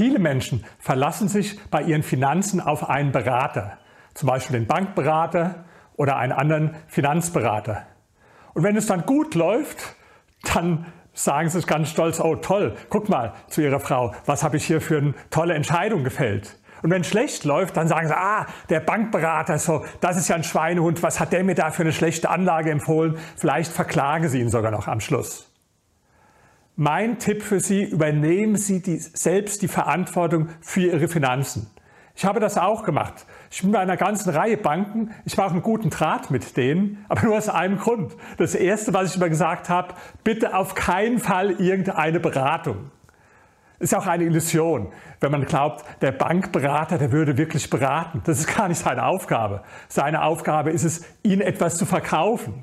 Viele Menschen verlassen sich bei ihren Finanzen auf einen Berater, zum Beispiel den Bankberater oder einen anderen Finanzberater. Und wenn es dann gut läuft, dann sagen sie ganz stolz, oh toll, guck mal zu ihrer Frau, was habe ich hier für eine tolle Entscheidung gefällt. Und wenn es schlecht läuft, dann sagen sie, ah, der Bankberater, so, das ist ja ein Schweinehund, was hat der mir da für eine schlechte Anlage empfohlen? Vielleicht verklagen sie ihn sogar noch am Schluss. Mein Tipp für Sie, übernehmen Sie die, selbst die Verantwortung für Ihre Finanzen. Ich habe das auch gemacht. Ich bin bei einer ganzen Reihe Banken. Ich auch einen guten Draht mit denen, aber nur aus einem Grund. Das Erste, was ich immer gesagt habe, bitte auf keinen Fall irgendeine Beratung. Ist auch eine Illusion, wenn man glaubt, der Bankberater, der würde wirklich beraten. Das ist gar nicht seine Aufgabe. Seine Aufgabe ist es, Ihnen etwas zu verkaufen.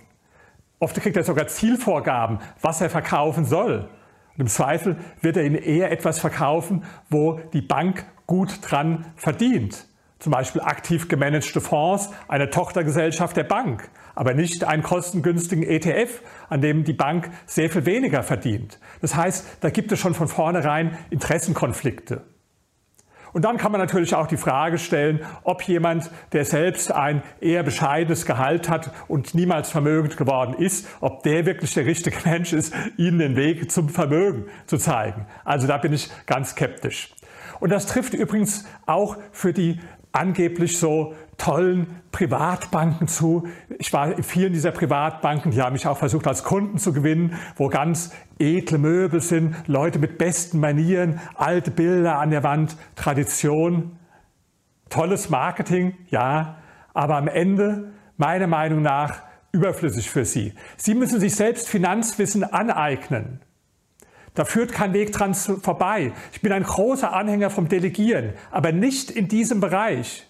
Oft kriegt er sogar Zielvorgaben, was er verkaufen soll. Und im Zweifel wird er Ihnen eher etwas verkaufen, wo die Bank gut dran verdient. Zum Beispiel aktiv gemanagte Fonds, eine Tochtergesellschaft der Bank, aber nicht einen kostengünstigen ETF, an dem die Bank sehr viel weniger verdient. Das heißt, da gibt es schon von vornherein Interessenkonflikte. Und dann kann man natürlich auch die Frage stellen, ob jemand, der selbst ein eher bescheidenes Gehalt hat und niemals vermögend geworden ist, ob der wirklich der richtige Mensch ist, Ihnen den Weg zum Vermögen zu zeigen. Also da bin ich ganz skeptisch. Und das trifft übrigens auch für die angeblich so tollen Privatbanken zu. Ich war in vielen dieser Privatbanken, die haben mich auch versucht als Kunden zu gewinnen, wo ganz edle Möbel sind, Leute mit besten Manieren, alte Bilder an der Wand, Tradition. Tolles Marketing, ja, aber am Ende, meiner Meinung nach, überflüssig für Sie. Sie müssen sich selbst Finanzwissen aneignen. Da führt kein Weg dran vorbei. Ich bin ein großer Anhänger vom Delegieren, aber nicht in diesem Bereich.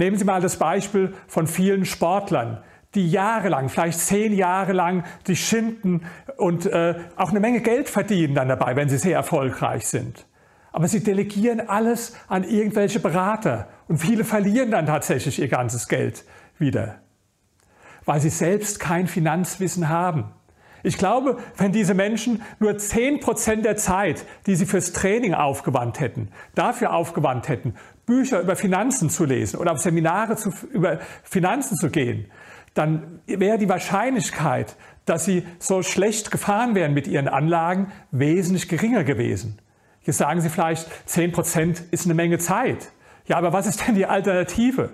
Nehmen Sie mal das Beispiel von vielen Sportlern, die jahrelang, vielleicht zehn Jahre lang, die schinden und äh, auch eine Menge Geld verdienen dann dabei, wenn sie sehr erfolgreich sind. Aber sie delegieren alles an irgendwelche Berater und viele verlieren dann tatsächlich ihr ganzes Geld wieder, weil sie selbst kein Finanzwissen haben. Ich glaube, wenn diese Menschen nur 10% der Zeit, die sie fürs Training aufgewandt hätten, dafür aufgewandt hätten, Bücher über Finanzen zu lesen oder auf Seminare zu, über Finanzen zu gehen, dann wäre die Wahrscheinlichkeit, dass sie so schlecht gefahren wären mit ihren Anlagen, wesentlich geringer gewesen. Jetzt sagen Sie vielleicht, 10% ist eine Menge Zeit. Ja, aber was ist denn die Alternative?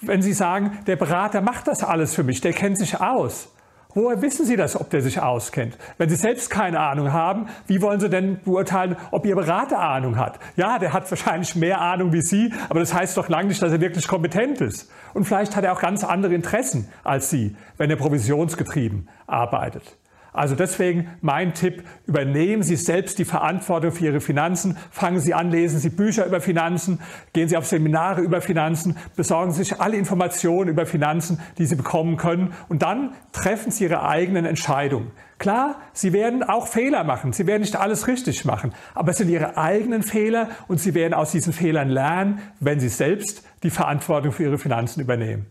Wenn Sie sagen, der Berater macht das alles für mich, der kennt sich aus. Woher wissen Sie das, ob der sich auskennt? Wenn Sie selbst keine Ahnung haben, wie wollen Sie denn beurteilen, ob Ihr Berater Ahnung hat? Ja, der hat wahrscheinlich mehr Ahnung wie Sie, aber das heißt doch lange nicht, dass er wirklich kompetent ist. Und vielleicht hat er auch ganz andere Interessen als Sie, wenn er provisionsgetrieben arbeitet. Also deswegen mein Tipp, übernehmen Sie selbst die Verantwortung für Ihre Finanzen, fangen Sie an, lesen Sie Bücher über Finanzen, gehen Sie auf Seminare über Finanzen, besorgen Sie sich alle Informationen über Finanzen, die Sie bekommen können und dann treffen Sie Ihre eigenen Entscheidungen. Klar, Sie werden auch Fehler machen, Sie werden nicht alles richtig machen, aber es sind Ihre eigenen Fehler und Sie werden aus diesen Fehlern lernen, wenn Sie selbst die Verantwortung für Ihre Finanzen übernehmen.